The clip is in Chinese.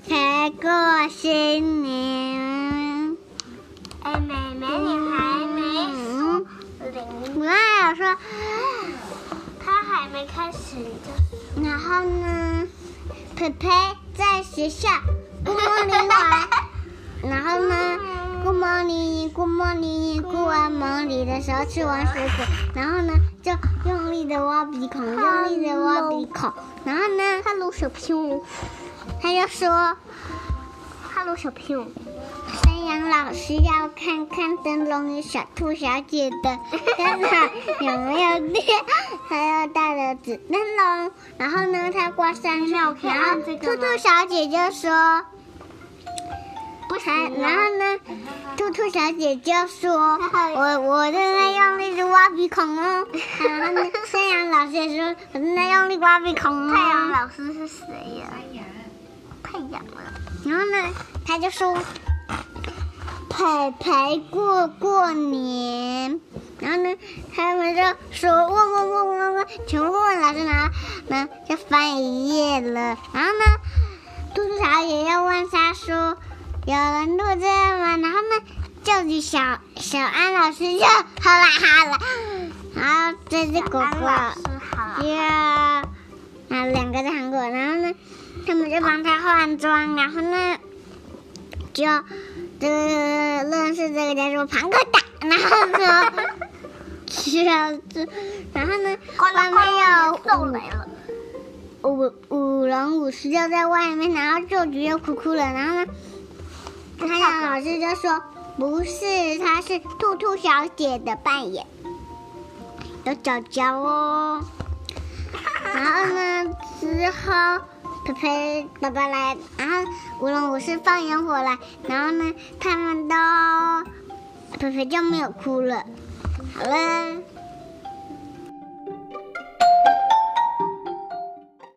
才过新年。哎，妹妹，你还没说零？我刚有说，他还没开始你就。然后呢，佩佩在学校，Good morning。然后呢，Good morning，Good morning，Good morning 的时候吃完水果，然后呢就用力的挖鼻孔，用力的挖鼻孔。然后呢，Hello 小朋友，他就说，Hello 小朋友，山羊老师要看看灯笼与小兔小姐的灯笼有没有电，还有大的纸灯笼。然后呢，他挂上去，然后兔兔小姐就说。不行，然后呢，兔兔小姐就说：“我我正在用力的挖鼻孔哦。”然后呢，山羊老师也说：“我正在用力挖鼻孔哦。”太阳老师是谁呀？然后呢，他就说：“佩佩过过年。”然后呢，他们就说：“问问问问问，全部问老师，然后呢就翻一页了。”然后呢，兔兔小姐要问他说。有人录这样吗？然后呢，叫你小小安老师就好啦好啦，然后这只狗狗他们就帮他换装，然后呢，就这个认识这个叫做庞克达，然后说 需要这，然后呢，外面有了，五舞龙舞狮就在外面，然后就只有哭哭了，然后呢。太阳老师就说：“不是，他是兔兔小姐的扮演，有脚脚哦。”然后呢，之后佩佩爸爸来，然后舞龙舞狮放烟火来，然后呢，他们都佩佩就没有哭了。好了。